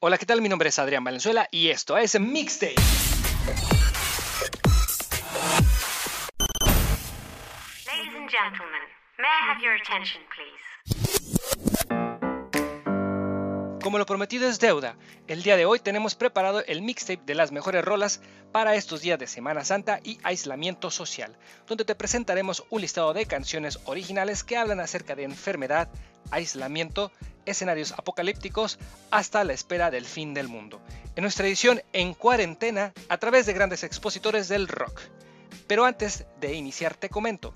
Hola, ¿qué tal? Mi nombre es Adrián Valenzuela y esto es Mixtape. Ladies and gentlemen, may I have your attention, please? Como lo prometido es deuda, el día de hoy tenemos preparado el mixtape de las mejores rolas para estos días de Semana Santa y aislamiento social, donde te presentaremos un listado de canciones originales que hablan acerca de enfermedad, aislamiento, escenarios apocalípticos, hasta la espera del fin del mundo. En nuestra edición En Cuarentena, a través de grandes expositores del rock. Pero antes de iniciar te comento,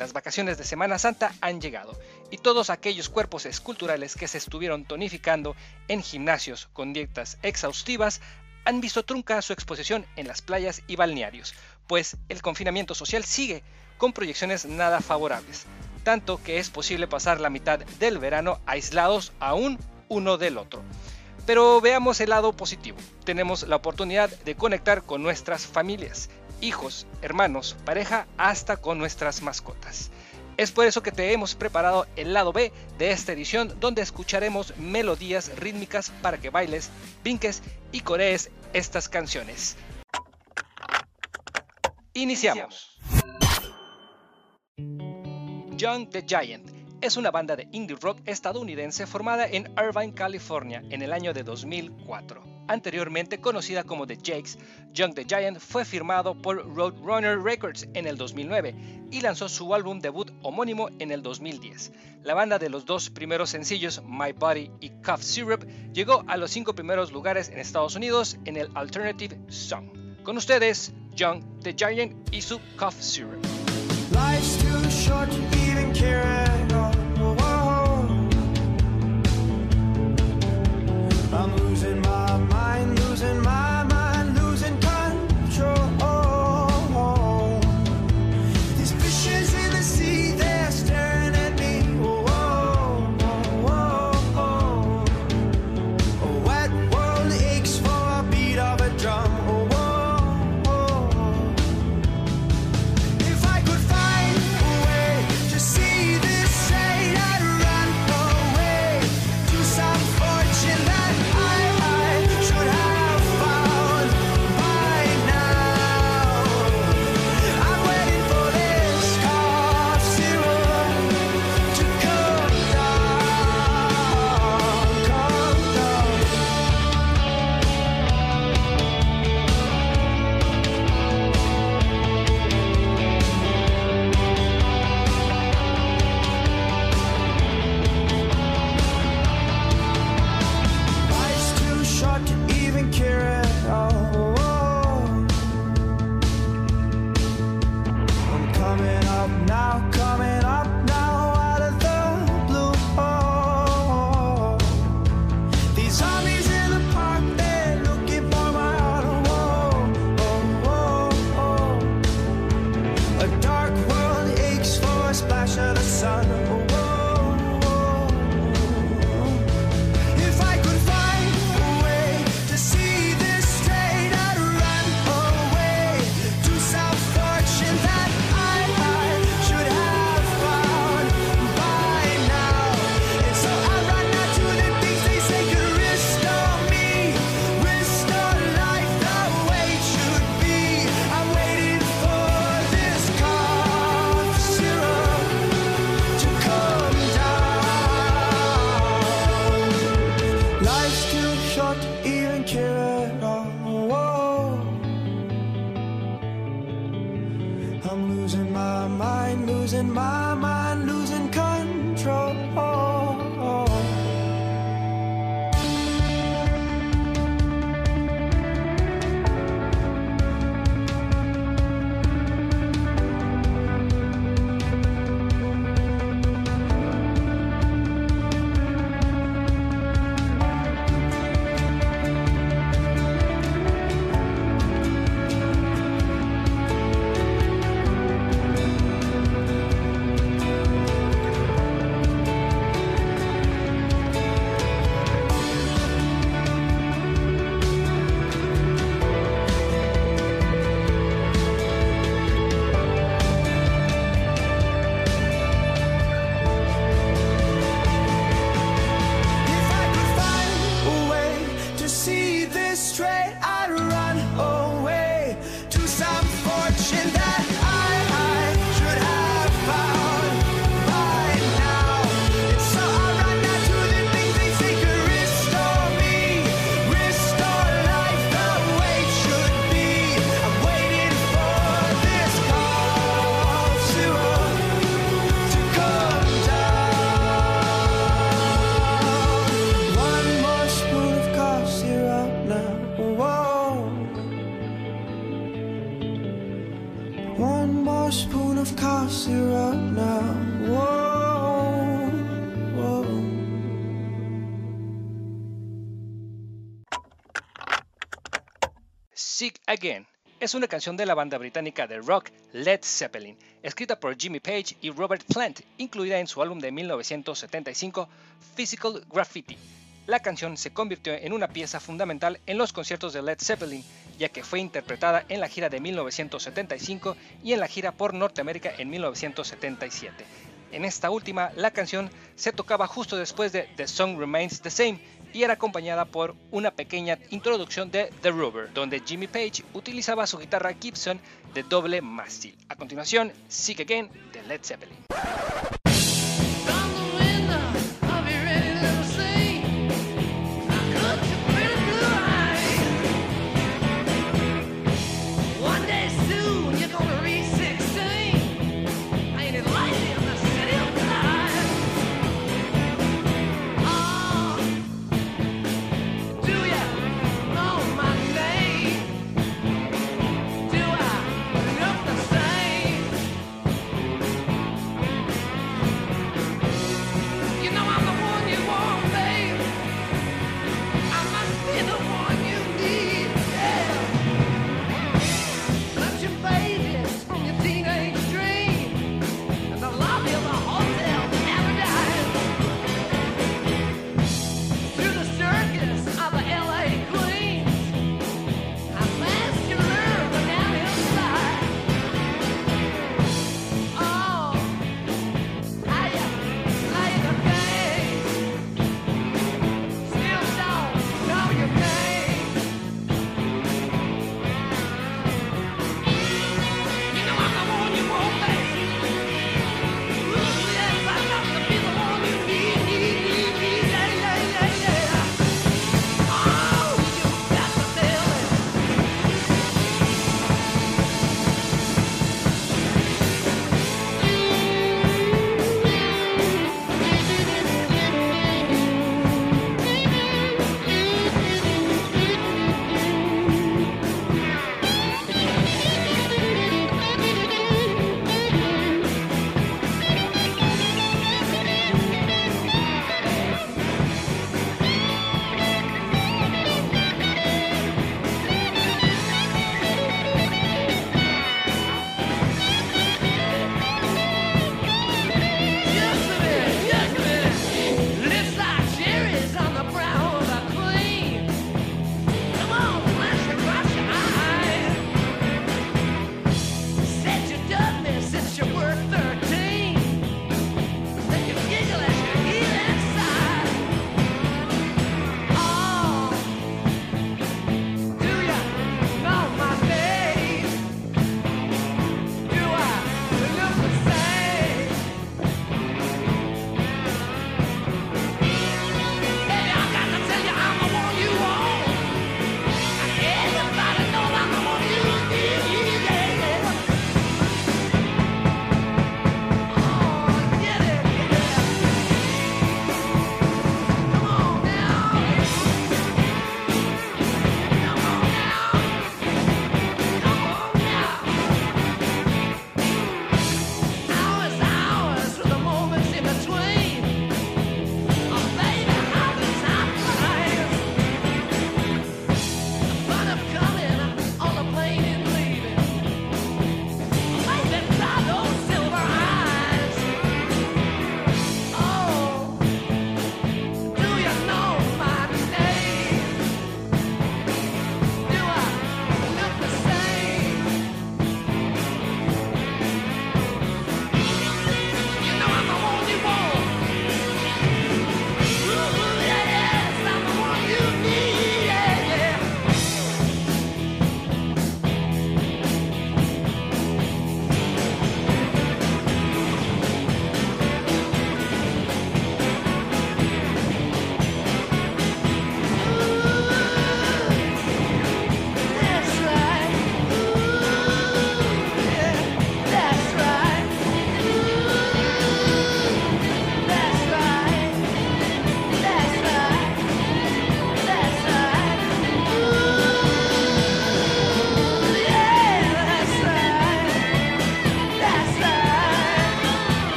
las vacaciones de Semana Santa han llegado y todos aquellos cuerpos esculturales que se estuvieron tonificando en gimnasios con dietas exhaustivas han visto trunca su exposición en las playas y balnearios, pues el confinamiento social sigue con proyecciones nada favorables, tanto que es posible pasar la mitad del verano aislados aún uno del otro. Pero veamos el lado positivo. Tenemos la oportunidad de conectar con nuestras familias, hijos, hermanos, pareja, hasta con nuestras mascotas. Es por eso que te hemos preparado el lado B de esta edición donde escucharemos melodías rítmicas para que bailes, brinques y corees estas canciones. Iniciamos. Young the Giant es una banda de indie rock estadounidense formada en Irvine, California, en el año de 2004. Anteriormente conocida como The Jakes, Young the Giant fue firmado por Roadrunner Records en el 2009 y lanzó su álbum debut homónimo en el 2010. La banda de los dos primeros sencillos, My Body y Cough Syrup, llegó a los cinco primeros lugares en Estados Unidos en el Alternative Song. Con ustedes, Young the Giant y su Cough Syrup. Life's too short even Es una canción de la banda británica de rock Led Zeppelin, escrita por Jimmy Page y Robert Plant, incluida en su álbum de 1975 Physical Graffiti. La canción se convirtió en una pieza fundamental en los conciertos de Led Zeppelin, ya que fue interpretada en la gira de 1975 y en la gira por Norteamérica en 1977. En esta última, la canción se tocaba justo después de The Song Remains the Same y era acompañada por una pequeña introducción de The Rover, donde Jimmy Page utilizaba su guitarra Gibson de doble mástil. A continuación, Sick Again de Led Zeppelin.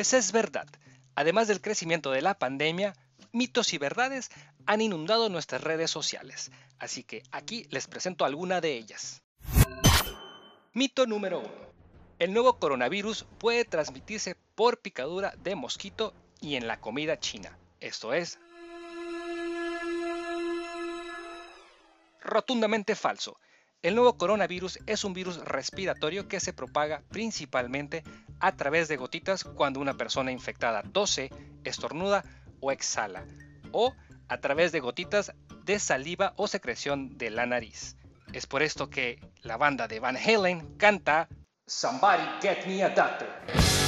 Pues es verdad, además del crecimiento de la pandemia, mitos y verdades han inundado nuestras redes sociales, así que aquí les presento alguna de ellas. Mito número 1. El nuevo coronavirus puede transmitirse por picadura de mosquito y en la comida china. Esto es rotundamente falso. El nuevo coronavirus es un virus respiratorio que se propaga principalmente a través de gotitas cuando una persona infectada tose, estornuda o exhala, o a través de gotitas de saliva o secreción de la nariz. Es por esto que la banda de Van Halen canta Somebody Get Me a Doctor.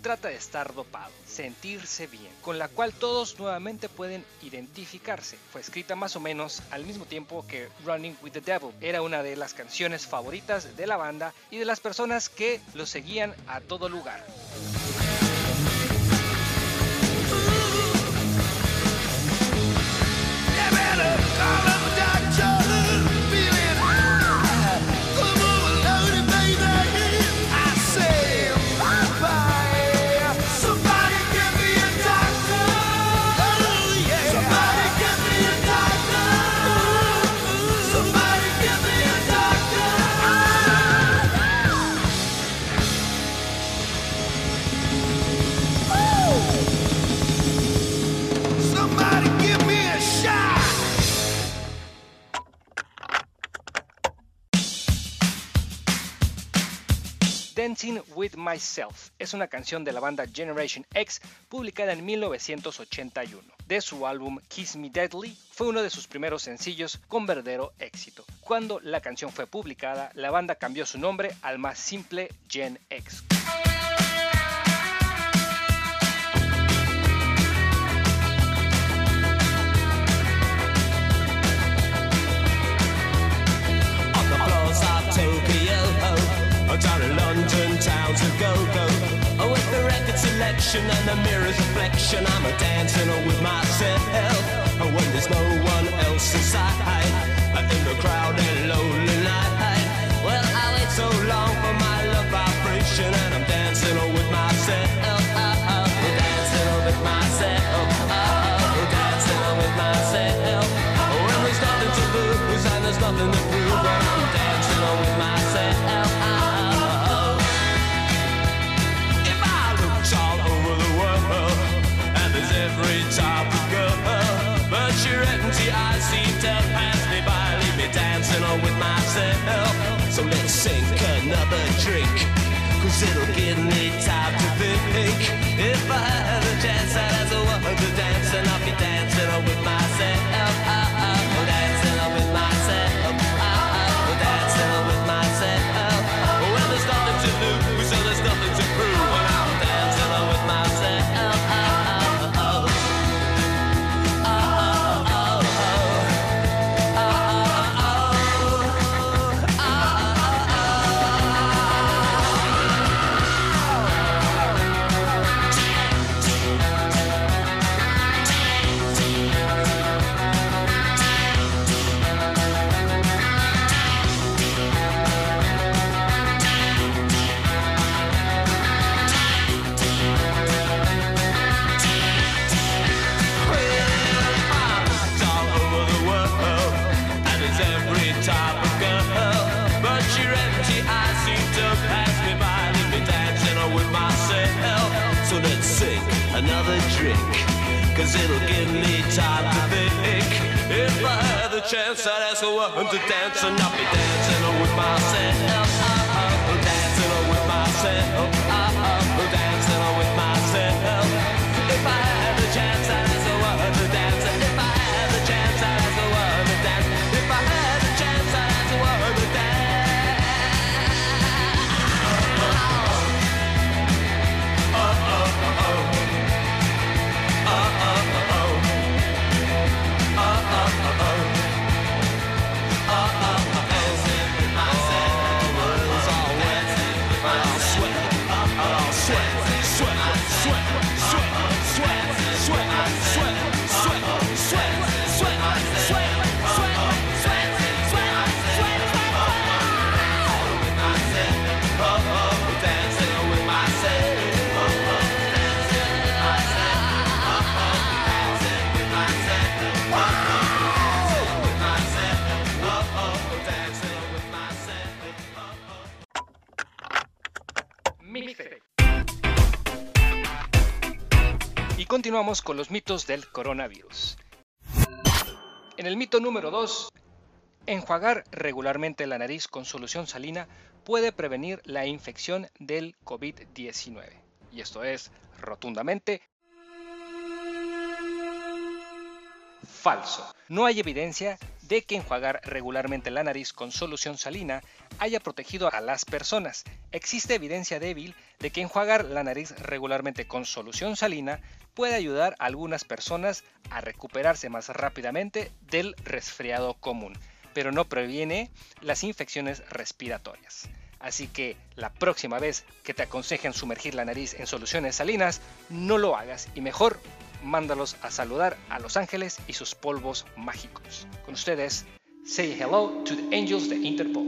Trata de estar dopado, sentirse bien, con la cual todos nuevamente pueden identificarse. Fue escrita más o menos al mismo tiempo que Running with the Devil. Era una de las canciones favoritas de la banda y de las personas que lo seguían a todo lugar. With Myself es una canción de la banda Generation X publicada en 1981. De su álbum Kiss Me Deadly fue uno de sus primeros sencillos con verdadero éxito. Cuando la canción fue publicada, la banda cambió su nombre al más simple Gen X. town to go go. Oh, with the record selection and the mirror's reflection, I'm a dancing with myself. Oh, when there's no one else inside, in the crowded it'll give me time to think. If I had the chance, I'd ask a woman to dance, and I'll be dancing with myself. Continuamos con los mitos del coronavirus. En el mito número 2, enjuagar regularmente la nariz con solución salina puede prevenir la infección del COVID-19. Y esto es rotundamente falso. No hay evidencia de que enjuagar regularmente la nariz con solución salina haya protegido a las personas. Existe evidencia débil de que enjuagar la nariz regularmente con solución salina puede ayudar a algunas personas a recuperarse más rápidamente del resfriado común, pero no previene las infecciones respiratorias. Así que la próxima vez que te aconsejen sumergir la nariz en soluciones salinas, no lo hagas y mejor mándalos a saludar a los ángeles y sus polvos mágicos. Con ustedes, say hello to the angels de Interpol.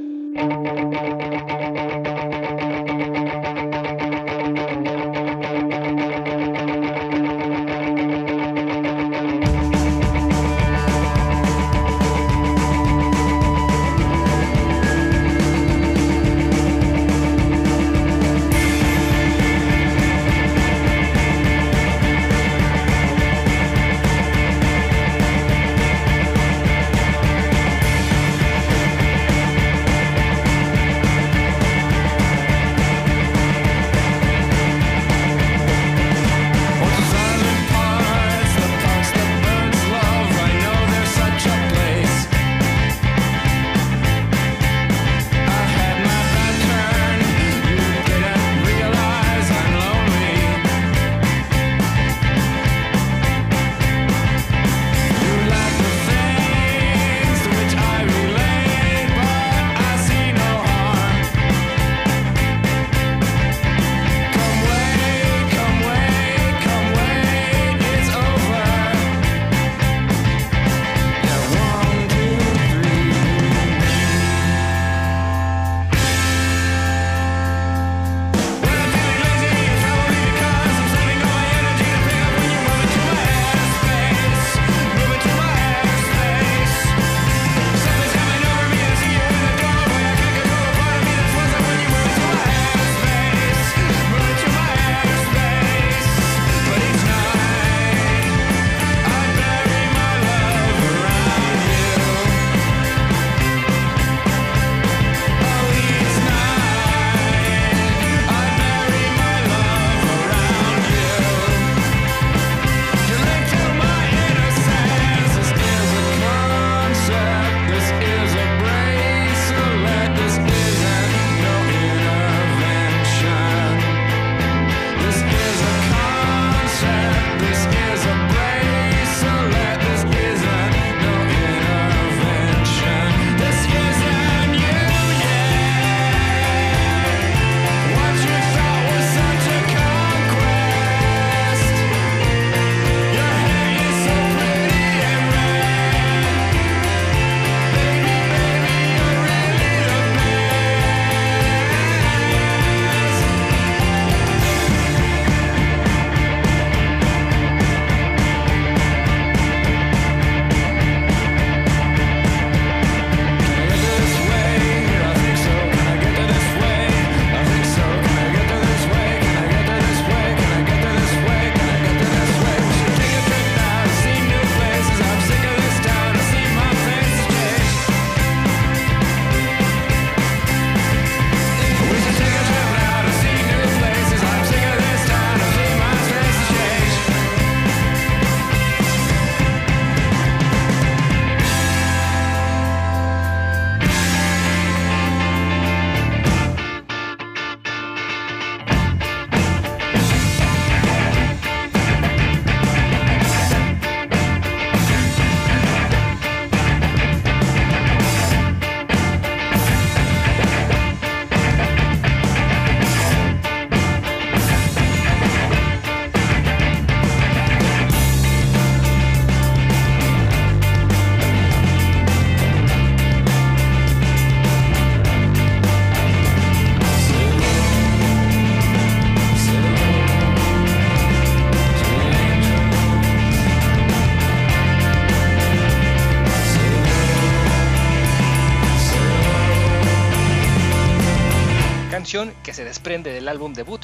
Del álbum debut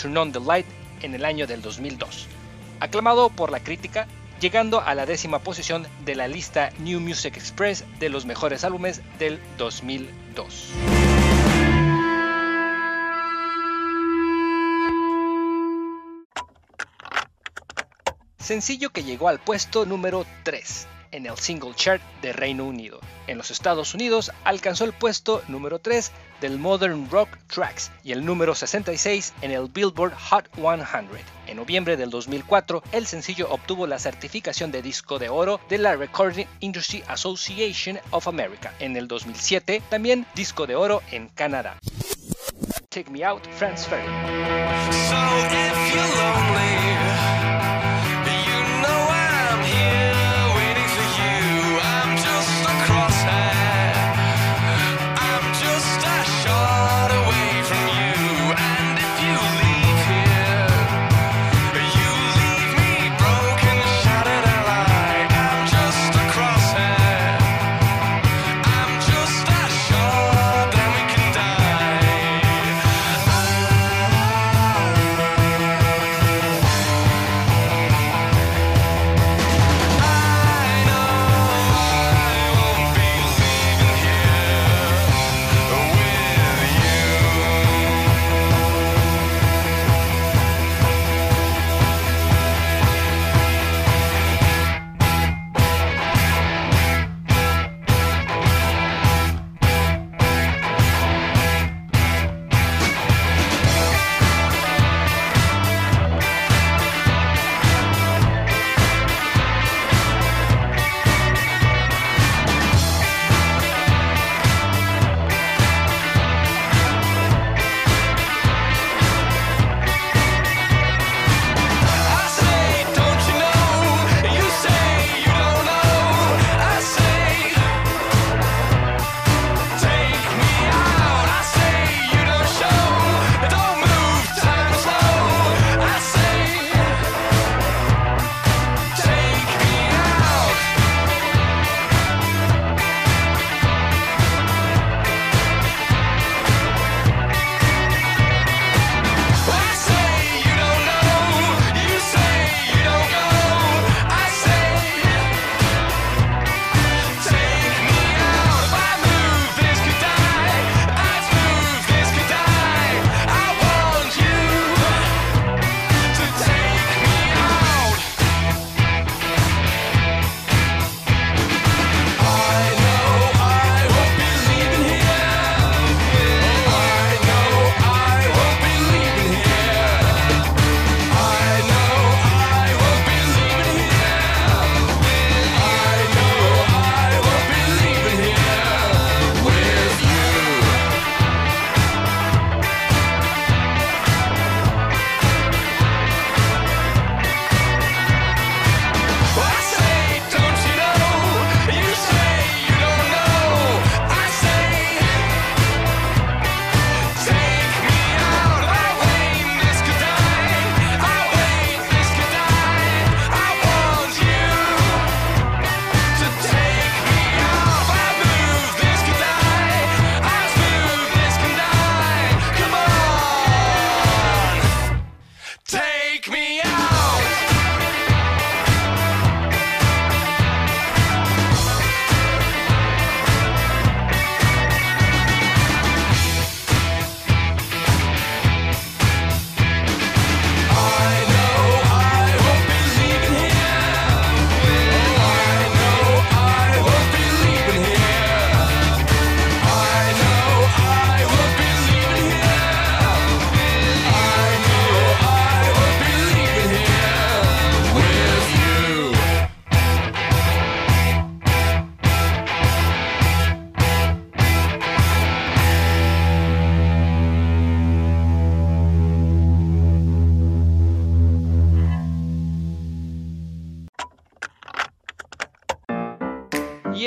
Turn On the Light en el año del 2002. Aclamado por la crítica, llegando a la décima posición de la lista New Music Express de los mejores álbumes del 2002. Sencillo que llegó al puesto número 3 en el single chart de Reino Unido. En los Estados Unidos alcanzó el puesto número 3 del Modern Rock Tracks y el número 66 en el Billboard Hot 100. En noviembre del 2004, el sencillo obtuvo la certificación de disco de oro de la Recording Industry Association of America. En el 2007, también disco de oro en Canadá. Take Me Out, Franz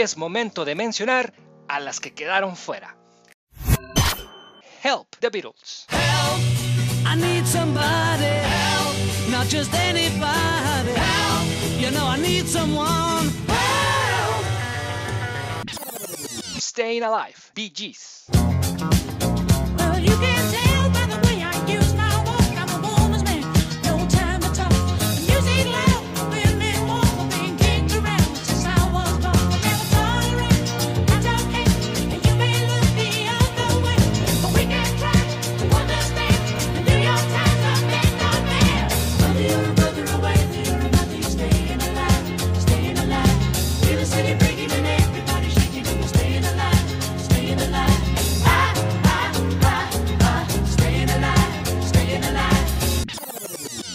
es momento de mencionar a las que quedaron fuera. Help, The Beatles. Help! I need somebody. Help! Not just anybody. Help! You know I need someone. Help! Staying Alive, Bee Gees.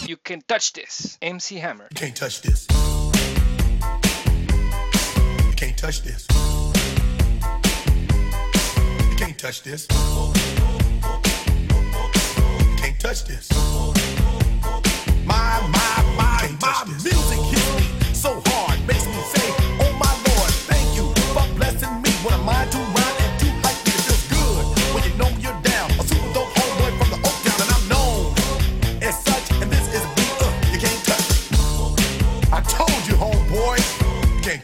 You can touch this. MC Hammer. You can't touch this. You can't touch this. You can't touch this. You can't touch this.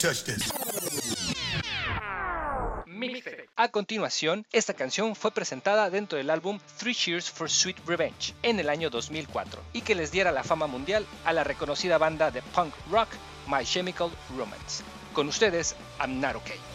touch this. A continuación, esta canción fue presentada dentro del álbum Three Cheers for Sweet Revenge en el año 2004 y que les diera la fama mundial a la reconocida banda de punk rock My Chemical Romance. Con ustedes, I'm Not Okay.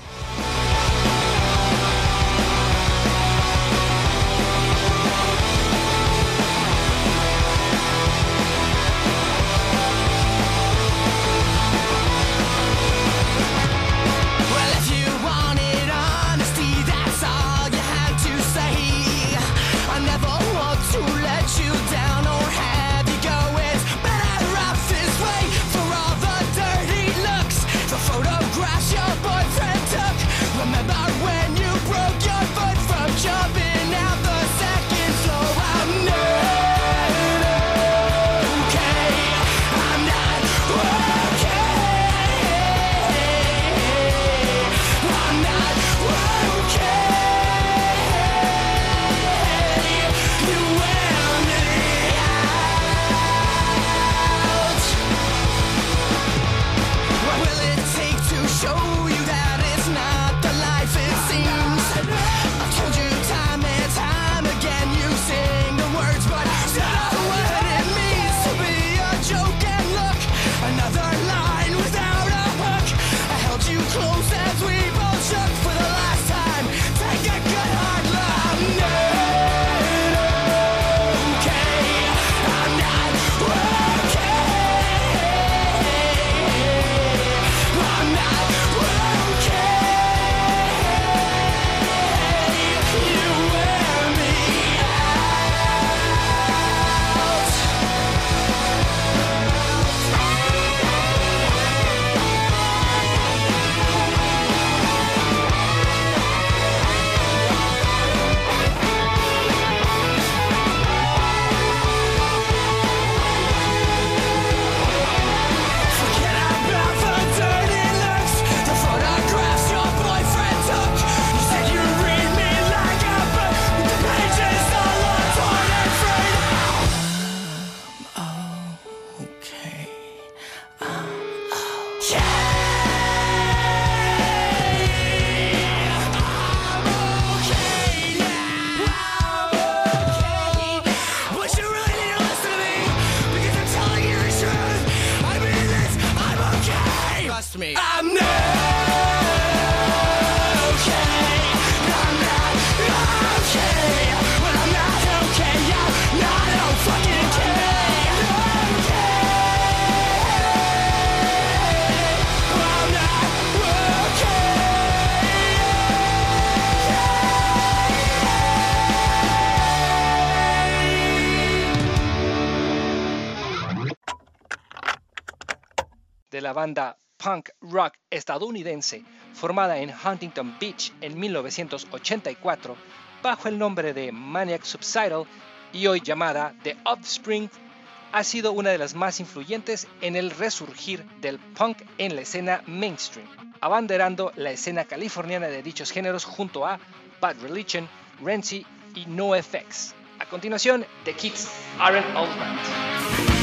punk rock estadounidense formada en Huntington Beach en 1984 bajo el nombre de Maniac Subsidal y hoy llamada The Offspring, ha sido una de las más influyentes en el resurgir del punk en la escena mainstream, abanderando la escena californiana de dichos géneros junto a Bad Religion, Renzi y NoFX. A continuación, The Kids Aren't All Right.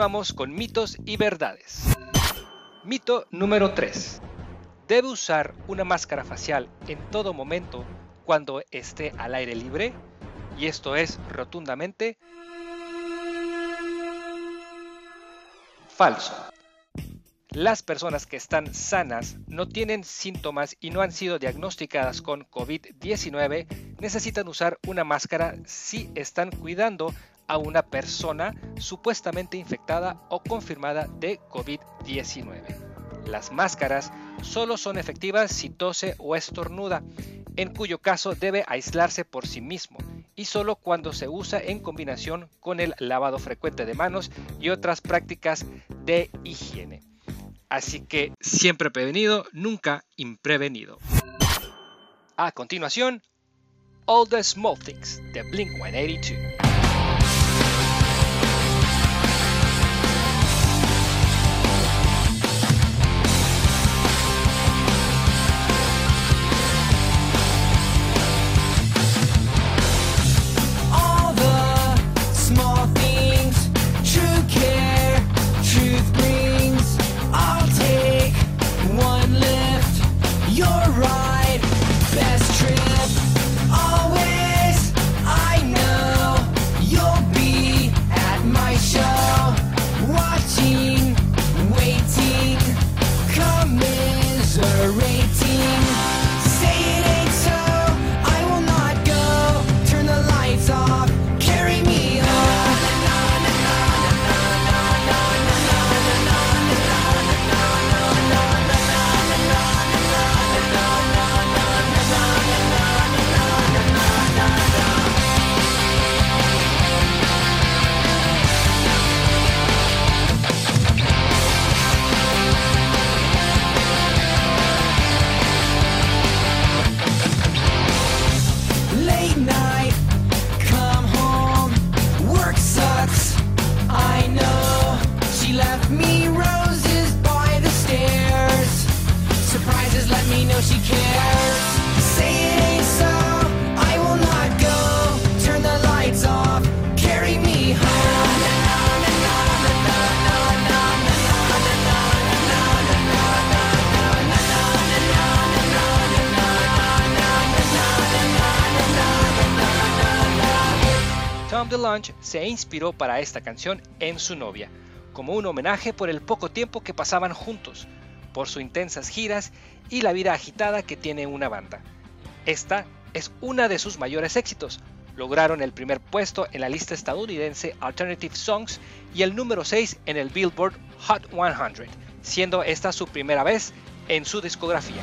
Continuamos con mitos y verdades. Mito número 3. ¿Debe usar una máscara facial en todo momento cuando esté al aire libre? Y esto es rotundamente falso. Las personas que están sanas, no tienen síntomas y no han sido diagnosticadas con COVID-19 necesitan usar una máscara si están cuidando a una persona supuestamente infectada o confirmada de COVID-19. Las máscaras solo son efectivas si tose o estornuda, en cuyo caso debe aislarse por sí mismo y solo cuando se usa en combinación con el lavado frecuente de manos y otras prácticas de higiene. Así que siempre prevenido, nunca imprevenido. A continuación, All the Small Things de Blink 182. Inspiró para esta canción en su novia, como un homenaje por el poco tiempo que pasaban juntos, por sus intensas giras y la vida agitada que tiene una banda. Esta es una de sus mayores éxitos. Lograron el primer puesto en la lista estadounidense Alternative Songs y el número 6 en el Billboard Hot 100, siendo esta su primera vez en su discografía.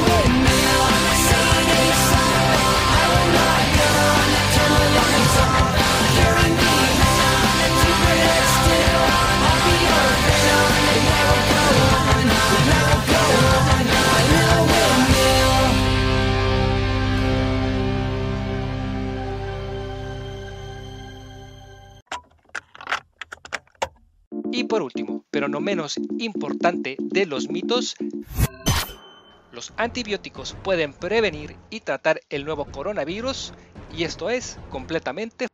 por último, pero no menos importante de los mitos, los antibióticos pueden prevenir y tratar el nuevo coronavirus y esto es completamente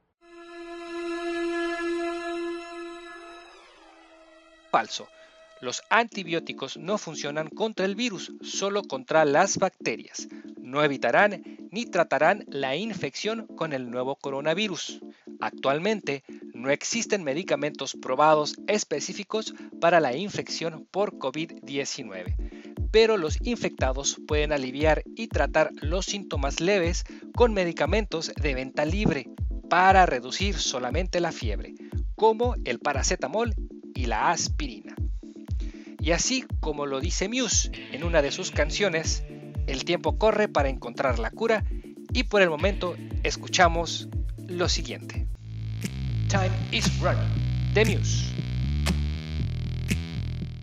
falso. Los antibióticos no funcionan contra el virus, solo contra las bacterias. No evitarán ni tratarán la infección con el nuevo coronavirus. Actualmente no existen medicamentos probados específicos para la infección por COVID-19, pero los infectados pueden aliviar y tratar los síntomas leves con medicamentos de venta libre para reducir solamente la fiebre, como el paracetamol y la aspirina. Y así como lo dice Muse en una de sus canciones, el tiempo corre para encontrar la cura y por el momento escuchamos lo siguiente. Time is running, de Muse.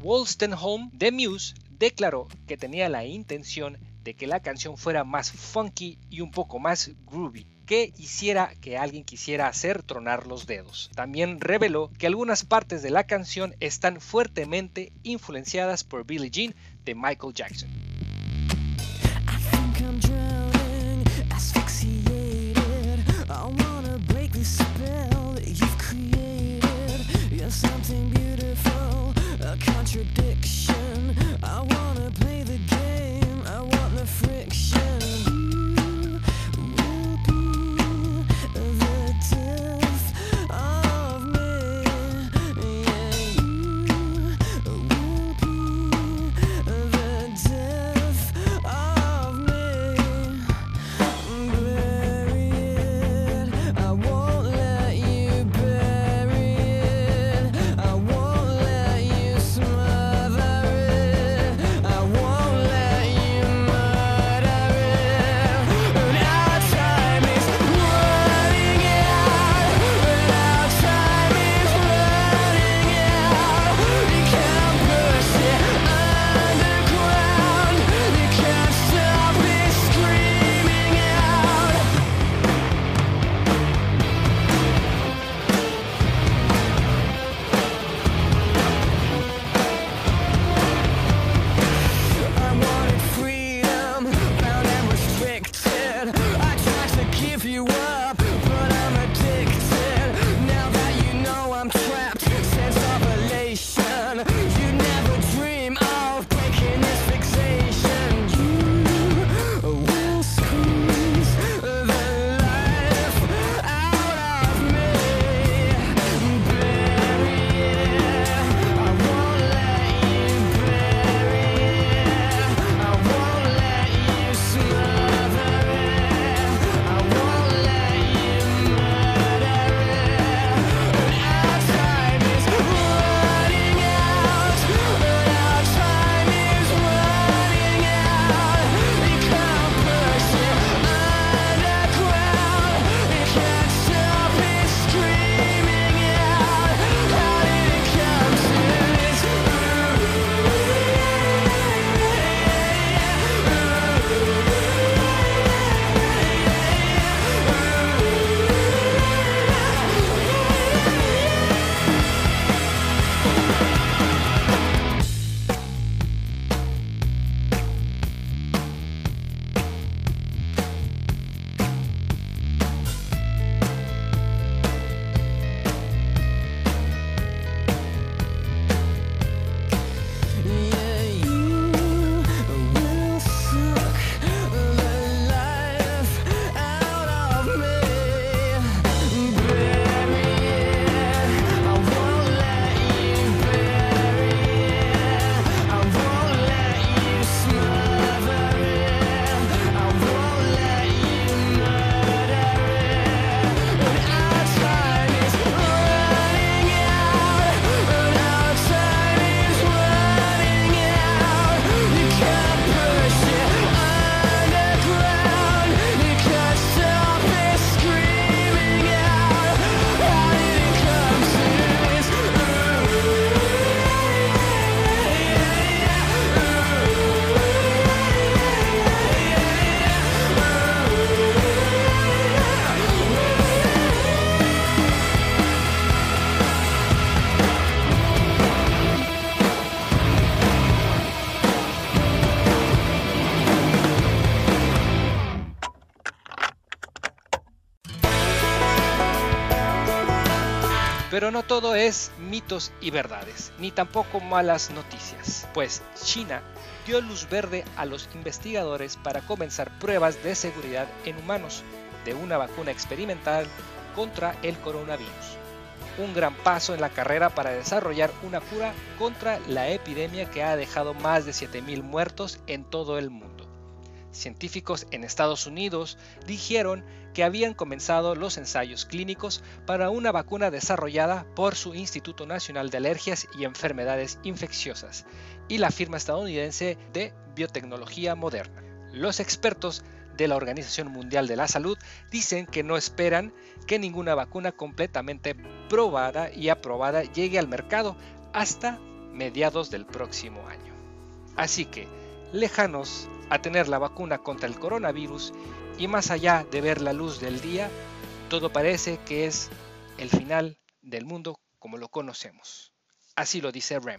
Wolstenholme de Muse declaró que tenía la intención de que la canción fuera más funky y un poco más groovy, que hiciera que alguien quisiera hacer tronar los dedos. También reveló que algunas partes de la canción están fuertemente influenciadas por Billie Jean de Michael Jackson. Something Pero no todo es mitos y verdades, ni tampoco malas noticias, pues China dio luz verde a los investigadores para comenzar pruebas de seguridad en humanos de una vacuna experimental contra el coronavirus. Un gran paso en la carrera para desarrollar una cura contra la epidemia que ha dejado más de 7.000 muertos en todo el mundo. Científicos en Estados Unidos dijeron que habían comenzado los ensayos clínicos para una vacuna desarrollada por su Instituto Nacional de Alergias y Enfermedades Infecciosas y la firma estadounidense de biotecnología moderna. Los expertos de la Organización Mundial de la Salud dicen que no esperan que ninguna vacuna completamente probada y aprobada llegue al mercado hasta mediados del próximo año. Así que, lejanos a tener la vacuna contra el coronavirus y más allá de ver la luz del día, todo parece que es el final del mundo como lo conocemos. Así lo dice Rem.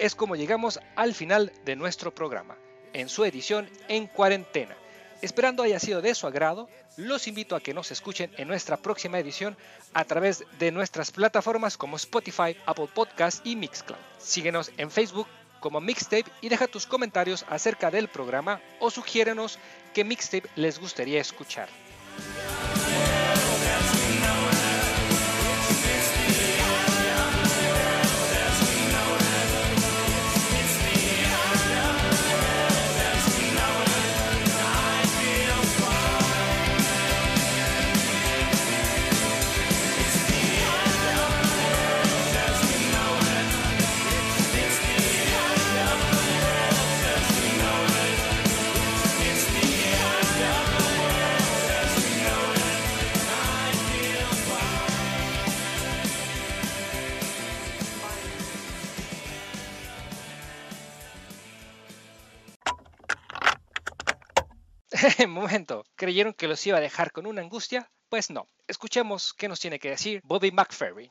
es como llegamos al final de nuestro programa, en su edición En Cuarentena. Esperando haya sido de su agrado, los invito a que nos escuchen en nuestra próxima edición a través de nuestras plataformas como Spotify, Apple Podcast y Mixcloud. Síguenos en Facebook como Mixtape y deja tus comentarios acerca del programa o sugiérenos qué Mixtape les gustaría escuchar. momento, ¿creyeron que los iba a dejar con una angustia? Pues no. Escuchemos qué nos tiene que decir Bobby McFerrin.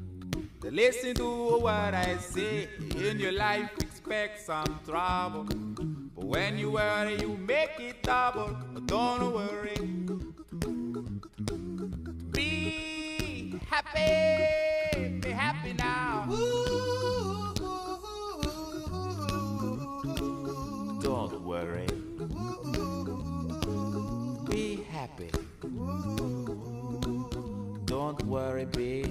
Listen to what I say. In your life, expect some trouble. But when you worry, you make it double. Don't worry. Be happy. Be happy now. Don't worry. Be happy. Don't worry, be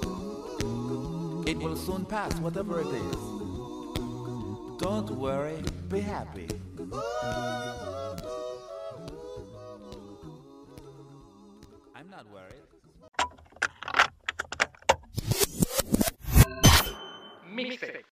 It will soon pass, whatever it is. Don't worry, be happy. I'm not worried. Mix it.